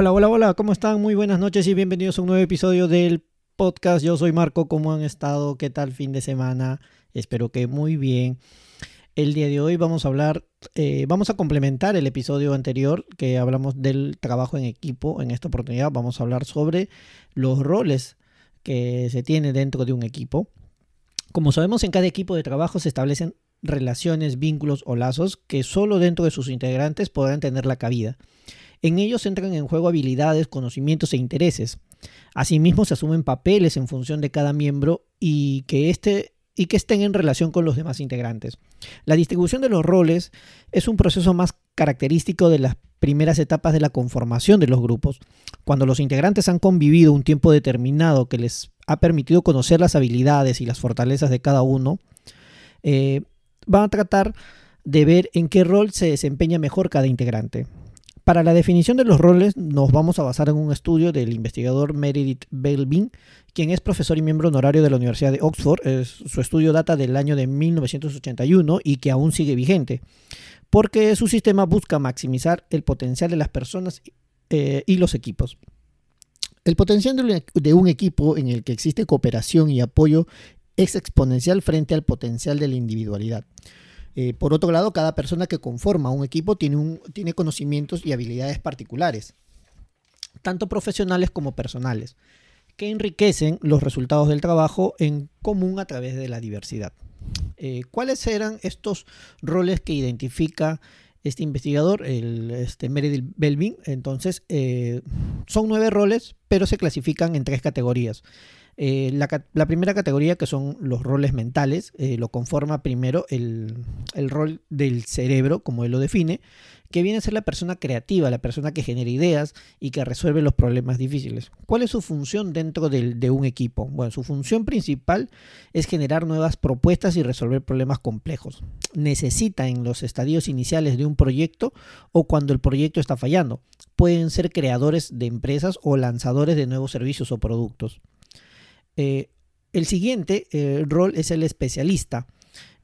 Hola, hola, hola, ¿cómo están? Muy buenas noches y bienvenidos a un nuevo episodio del podcast. Yo soy Marco, ¿cómo han estado? ¿Qué tal fin de semana? Espero que muy bien. El día de hoy vamos a hablar, eh, vamos a complementar el episodio anterior que hablamos del trabajo en equipo. En esta oportunidad vamos a hablar sobre los roles que se tiene dentro de un equipo. Como sabemos, en cada equipo de trabajo se establecen relaciones, vínculos o lazos que solo dentro de sus integrantes podrán tener la cabida. En ellos entran en juego habilidades, conocimientos e intereses. Asimismo, se asumen papeles en función de cada miembro y que, este, y que estén en relación con los demás integrantes. La distribución de los roles es un proceso más característico de las primeras etapas de la conformación de los grupos. Cuando los integrantes han convivido un tiempo determinado que les ha permitido conocer las habilidades y las fortalezas de cada uno, eh, van a tratar de ver en qué rol se desempeña mejor cada integrante. Para la definición de los roles nos vamos a basar en un estudio del investigador Meredith Belbin, quien es profesor y miembro honorario de la Universidad de Oxford. su estudio data del año de 1981 y que aún sigue vigente, porque su sistema busca maximizar el potencial de las personas eh, y los equipos. El potencial de un equipo en el que existe cooperación y apoyo es exponencial frente al potencial de la individualidad. Eh, por otro lado, cada persona que conforma un equipo tiene, un, tiene conocimientos y habilidades particulares, tanto profesionales como personales, que enriquecen los resultados del trabajo en común a través de la diversidad. Eh, ¿Cuáles eran estos roles que identifica este investigador, el este Meredith Belvin? Entonces, eh, son nueve roles, pero se clasifican en tres categorías. Eh, la, primera categoría, que son los roles mentales, eh, lo conforma primero el, rol del cerebro, como él lo define, que viene a ser la persona creativa, la persona que genera ideas y que resuelve los problemas difíciles. ¿Cuál es su función dentro de un equipo? Bueno, su función principal es generar nuevas propuestas y resolver problemas complejos. Necesita en los estadios iniciales de un proyecto o cuando el proyecto está fallando. Pueden ser creadores de empresas o lanzadores de nuevos servicios o productos. Eh, el siguiente eh, rol es el especialista.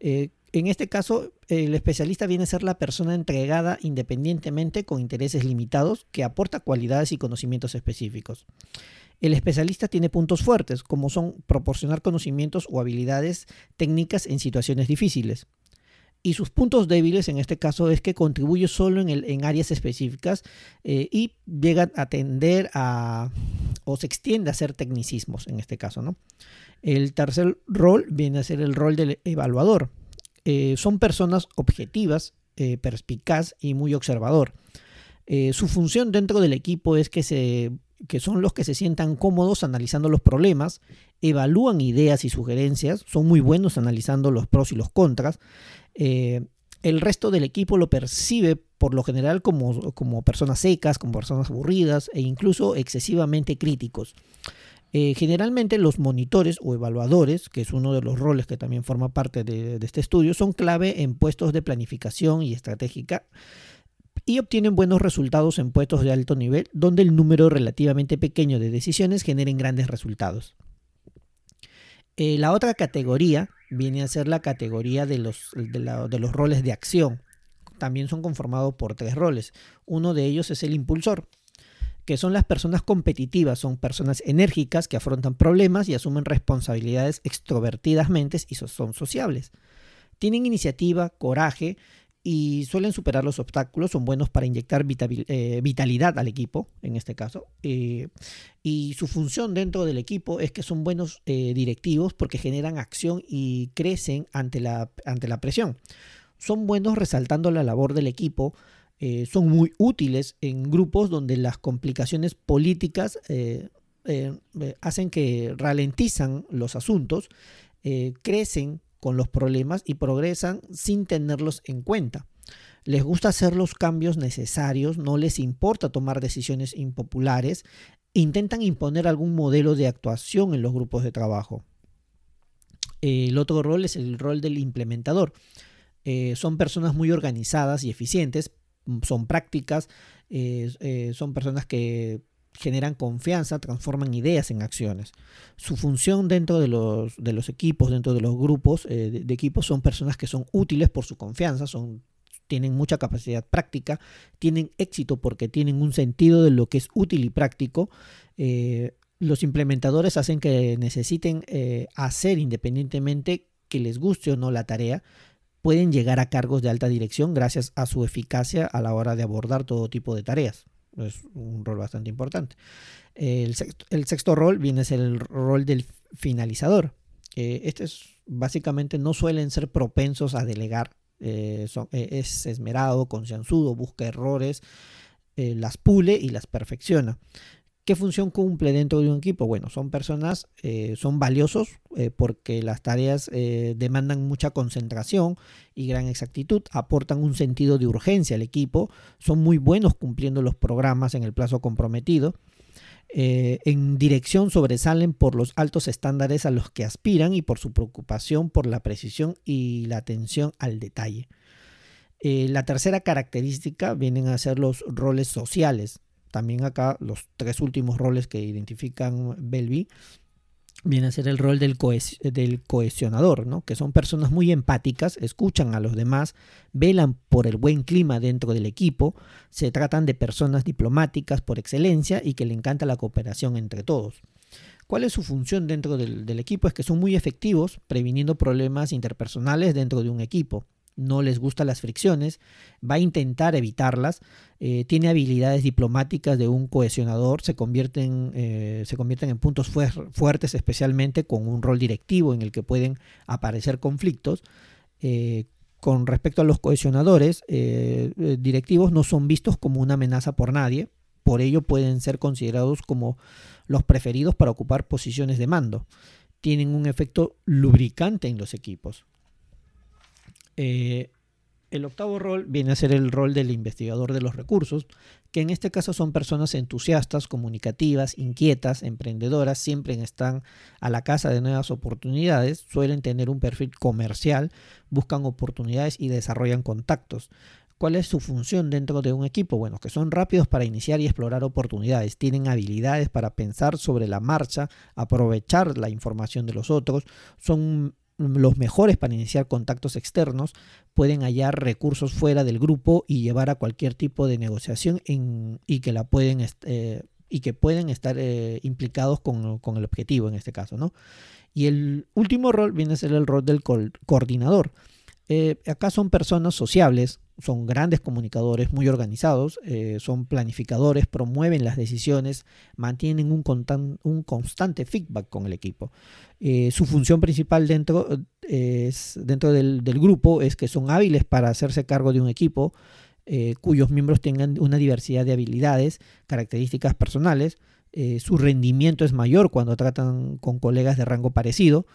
Eh, en este caso, el especialista viene a ser la persona entregada independientemente con intereses limitados que aporta cualidades y conocimientos específicos. El especialista tiene puntos fuertes, como son proporcionar conocimientos o habilidades técnicas en situaciones difíciles. Y sus puntos débiles en este caso es que contribuye solo en, áreas específicas y llega a tender a o se extiende a ser tecnicismos en este caso. ¿no? El tercer rol viene a ser el rol del evaluador. Eh, son personas objetivas, eh, perspicaz y muy observador. Eh, su función dentro del equipo es que, se, que son los que se sientan cómodos analizando los problemas, evalúan ideas y sugerencias, son muy buenos analizando los pros y los contras. El resto del equipo lo percibe por lo general como, como personas secas, como personas aburridas e incluso excesivamente críticos. Eh, generalmente los monitores o evaluadores, que es uno de los roles que también forma parte de, este estudio, son clave en puestos de planificación y estratégica y obtienen buenos resultados en puestos de alto nivel donde el número relativamente pequeño de decisiones generen grandes resultados. Eh, la otra categoría viene a ser la categoría de los, de los roles de acción también son conformados por tres roles. Uno de ellos es el impulsor, que son las personas competitivas, son personas enérgicas que afrontan problemas y asumen responsabilidades extrovertidamente y son sociables. Tienen iniciativa, coraje y suelen superar los obstáculos, son buenos para inyectar eh, vitalidad al equipo, en este caso. Eh, y su función dentro del equipo es que son buenos eh, directivos porque generan acción y crecen ante la, ante la presión son buenos resaltando la labor del equipo, son muy útiles en grupos donde las complicaciones políticas hacen que ralentizan los asuntos, crecen con los problemas y progresan sin tenerlos en cuenta. Les gusta hacer los cambios necesarios, no les importa tomar decisiones impopulares, intentan imponer algún modelo de actuación en los grupos de trabajo. El otro rol es el rol del implementador. Eh, son personas muy organizadas y eficientes, son prácticas, eh, eh, son personas que generan confianza, transforman ideas en acciones. Su función dentro de los, de los equipos, dentro de los grupos de, equipos, son personas que son útiles por su confianza, son tienen mucha capacidad práctica, tienen éxito porque tienen un sentido de lo que es útil y práctico. Eh, los implementadores hacen que necesiten eh, hacer independientemente que les guste o no la tarea, pueden llegar a cargos de alta dirección gracias a su eficacia a la hora de abordar todo tipo de tareas. Es un rol bastante importante. El sexto, rol viene a el rol del finalizador. este es básicamente no suelen ser propensos a delegar. Eh, eh, es esmerado, concienzudo, busca errores, eh, las pule y las perfecciona. ¿Qué función cumple dentro de un equipo? Bueno, son personas, son valiosos porque las tareas demandan mucha concentración y gran exactitud, aportan un sentido de urgencia al equipo, son muy buenos cumpliendo los programas en el plazo comprometido, eh, en dirección sobresalen por los altos estándares a los que aspiran y por su preocupación por la precisión y la atención al detalle. Eh, la tercera característica vienen a ser los roles sociales. También acá los tres últimos roles que identifican Belby viene a ser el rol del, del cohesionador, ¿no? que son personas muy empáticas, escuchan a los demás, velan por el buen clima dentro del equipo, se tratan de personas diplomáticas por excelencia y que le encanta la cooperación entre todos. ¿Cuál es su función dentro del equipo? Es que son muy efectivos previniendo problemas interpersonales dentro de un equipo no les gustan las fricciones, va a intentar evitarlas, eh, tiene habilidades diplomáticas de un cohesionador, se convierten, eh, se convierten en puntos fuertes especialmente con un rol directivo en el que pueden aparecer conflictos. Eh, con respecto a los cohesionadores, directivos no son vistos como una amenaza por nadie, por ello pueden ser considerados como los preferidos para ocupar posiciones de mando. Tienen un efecto lubricante en los equipos. Eh, el octavo rol viene a ser el rol del investigador de los recursos, que en este caso son personas entusiastas, comunicativas, inquietas, emprendedoras, siempre están a la casa de nuevas oportunidades, suelen tener un perfil comercial, buscan oportunidades y desarrollan contactos. ¿Cuál es su función dentro de un equipo? Bueno, que son rápidos para iniciar y explorar oportunidades, tienen habilidades para pensar sobre la marcha, aprovechar la información de los otros, son los mejores para iniciar contactos externos, pueden hallar recursos fuera del grupo y llevar a cualquier tipo de negociación y que la pueden eh, y que pueden estar eh, implicados con, el objetivo en este caso, ¿no? Y el último rol viene a ser el rol del coordinador. Eh, acá son personas sociables, son grandes comunicadores, muy organizados, eh, son planificadores, promueven las decisiones, mantienen un, constante feedback con el equipo. Eh, su función principal dentro, es, dentro del, grupo es que son hábiles para hacerse cargo de un equipo cuyos miembros tengan una diversidad de habilidades, características personales. su rendimiento es mayor cuando tratan con colegas de rango parecido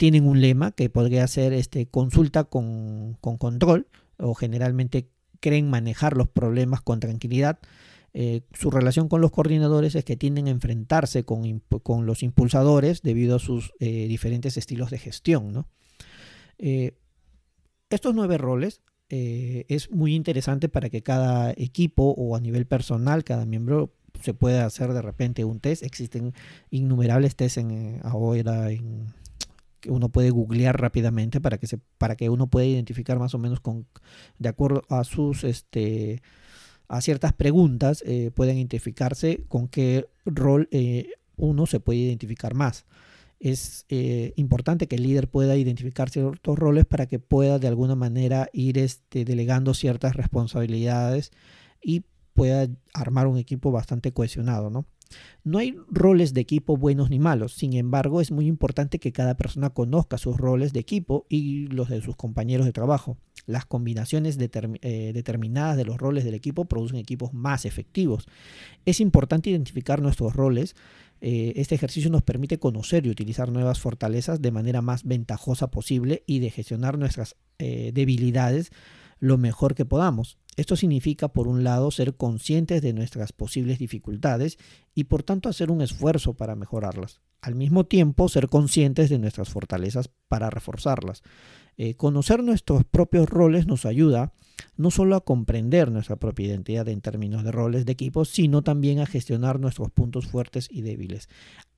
tienen un lema que podría ser este, consulta con, control o generalmente creen manejar los problemas con tranquilidad. Eh, su relación con los coordinadores es que tienden a enfrentarse con, con los impulsadores debido a sus eh, diferentes estilos de gestión. Eh, estos nueve roles es muy interesante para que cada equipo o a nivel personal, cada miembro se pueda hacer de repente un test. Existen innumerables tests en, ahora en, que uno puede googlear rápidamente para que, se, para que uno pueda identificar más o menos con, de acuerdo a sus este, a ciertas preguntas, eh, pueden identificarse con qué rol eh, uno se puede identificar más. Es eh, importante que el líder pueda identificar ciertos roles para que pueda de alguna manera ir este, delegando ciertas responsabilidades y pueda armar un equipo bastante cohesionado, ¿no? No hay roles de equipo buenos ni malos, sin embargo es muy importante que cada persona conozca sus roles de equipo y los de sus compañeros de trabajo. Las combinaciones eh, determinadas de los roles del equipo producen equipos más efectivos. Es importante identificar nuestros roles. Eh, este ejercicio nos permite conocer y utilizar nuevas fortalezas de manera más ventajosa posible y de gestionar nuestras eh, debilidades lo mejor que podamos. Esto significa, por un lado, ser conscientes de nuestras posibles dificultades y por tanto hacer un esfuerzo para mejorarlas. Al mismo tiempo, ser conscientes de nuestras fortalezas para reforzarlas. Eh, conocer nuestros propios roles nos ayuda no solo a comprender nuestra propia identidad en términos de roles de equipo, sino también a gestionar nuestros puntos fuertes y débiles.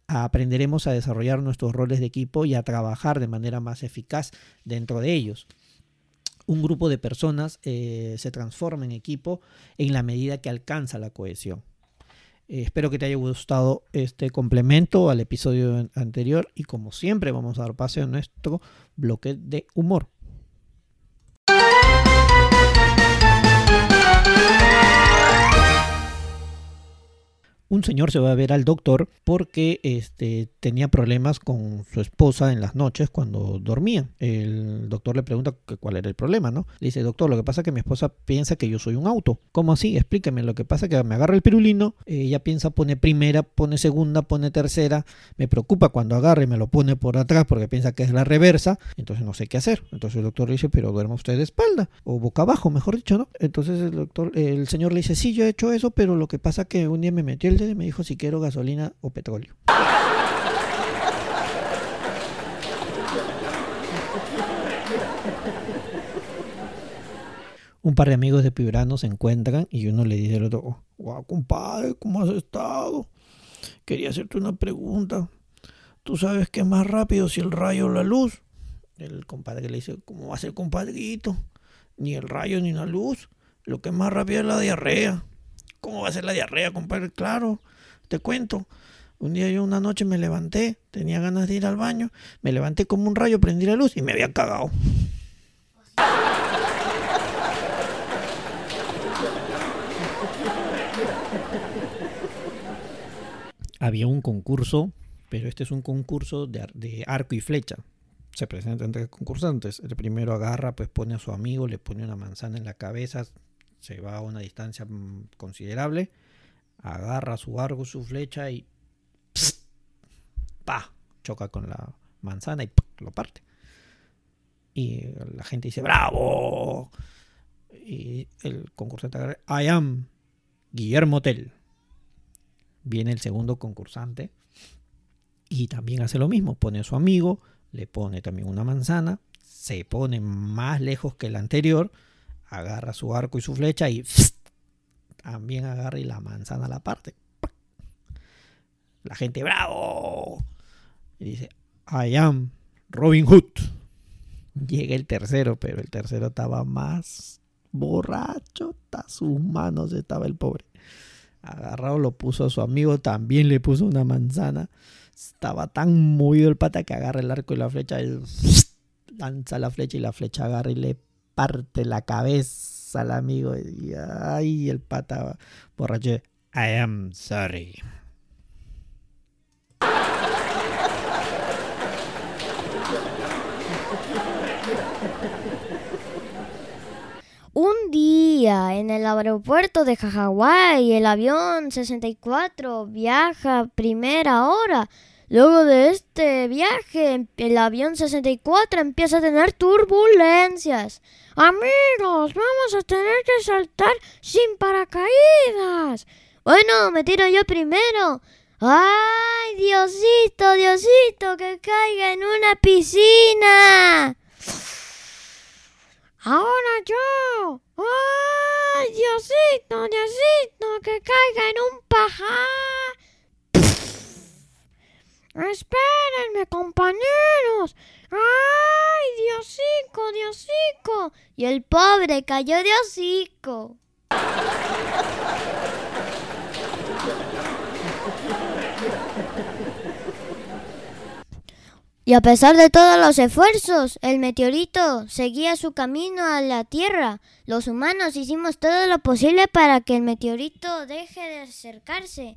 Aprenderemos a desarrollar nuestros roles de equipo y a trabajar de manera más eficaz dentro de ellos un grupo de personas eh, se transforma en equipo en la medida que alcanza la cohesión. Eh, espero que te haya gustado este complemento al episodio anterior y como siempre vamos a dar pase a nuestro bloque de humor. Un señor se va a ver al doctor porque este, tenía problemas con su esposa en las noches cuando dormían. El doctor le pregunta cuál era el problema, ¿no? Le dice, doctor, lo que pasa es que mi esposa piensa que yo soy un auto. ¿Cómo así? Explíqueme. Lo que pasa es que me agarra el pirulino, ella piensa, pone primera, pone segunda, pone tercera. Me preocupa cuando agarre y me lo pone por atrás porque piensa que es la reversa. Entonces no sé qué hacer. Entonces el doctor le dice, pero duerma usted de espalda o boca abajo, mejor dicho, ¿no? Entonces el doctor, el señor le dice, sí, yo he hecho eso, pero lo que pasa es que un día me metió el me dijo si quiero gasolina o petróleo. Un par de amigos de Pibrano se encuentran y uno le dice al otro, guau, compadre, ¿cómo has estado? Quería hacerte una pregunta. ¿Tú sabes qué es más rápido si el rayo o la luz? El compadre le dice, ¿cómo va a ser compadrito? Ni el rayo ni la luz. Lo que es más rápido es la diarrea. ¿Cómo va a ser la diarrea, compadre? Claro, te cuento. Un día yo una noche me levanté, tenía ganas de ir al baño, me levanté como un rayo, prendí la luz y me había cagado. Había un concurso, pero este es un concurso de, de arco y flecha. Se presentan tres concursantes. El primero agarra, pues pone a su amigo, le pone una manzana en la cabeza, se va a una distancia mm, considerable agarra su arco, su flecha y pa, choca con la manzana y lo parte. Y la gente dice, ¡bravo! Y el concursante agarra, I am Guillermo Tell. Viene el segundo concursante y también hace lo mismo. Pone a su amigo, le pone también una manzana, se pone más lejos que el anterior, agarra su arco y su flecha y también agarra y la manzana la parte. La gente, bravo. Y dice, I am Robin Hood. Llega el tercero, pero el tercero estaba más borracho. A sus manos estaba el pobre. Agarrado lo puso a su amigo, también le puso una manzana. Estaba tan movido el pata que agarra el arco y la flecha. Y lanza la flecha y la flecha agarra y le parte la cabeza al amigo y ay, el pata borracho. I am sorry. Un día en el aeropuerto de Hawái, el avión 64 viaja primera hora Luego de este viaje, el avión 64 empieza a tener turbulencias. Amigos, vamos a tener que saltar sin paracaídas. Bueno, me tiro yo primero. ¡Ay, Diosito, Diosito, que caiga en una piscina! Ahora yo. ¡Ay, Diosito, Diosito, que caiga en un pajar! Espérenme, compañeros. ¡Ay, Diosico, Diosico! Y el pobre cayó de hocico. Y a pesar de todos los esfuerzos, el meteorito seguía su camino a la Tierra. Los humanos hicimos todo lo posible para que el meteorito deje de acercarse.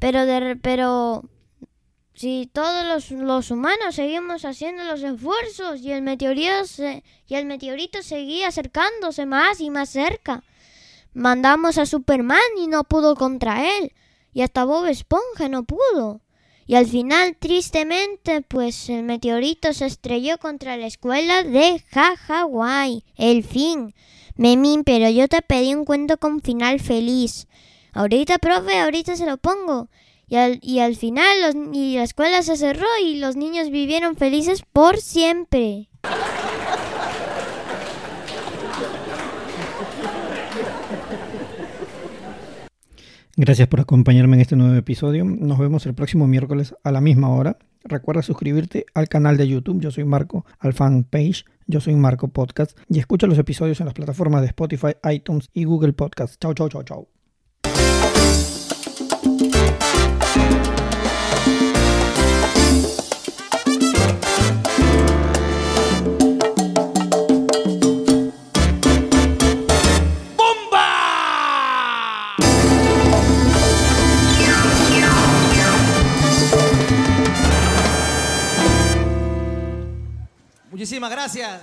Pero, de, pero si todos los, humanos seguimos haciendo los esfuerzos y el, meteorito y el meteorito seguía acercándose más y más cerca. Mandamos a Superman y no pudo contra él. Y hasta Bob Esponja no pudo. Y al final, tristemente, pues el meteorito se estrelló contra la escuela de Hawái. El fin. Memín, pero yo te pedí un cuento con final feliz. Ahorita, profe, ahorita se lo pongo. Y al, final y la escuela se cerró y los niños vivieron felices por siempre. Gracias por acompañarme en este nuevo episodio. Nos vemos el próximo miércoles a la misma hora. Recuerda suscribirte al canal de YouTube, yo soy Marco, al fanpage, yo soy Marco Podcast, y escucha los episodios en las plataformas de Spotify, iTunes y Google Podcast. Chau, chau, chau, chau. Muchísimas gracias.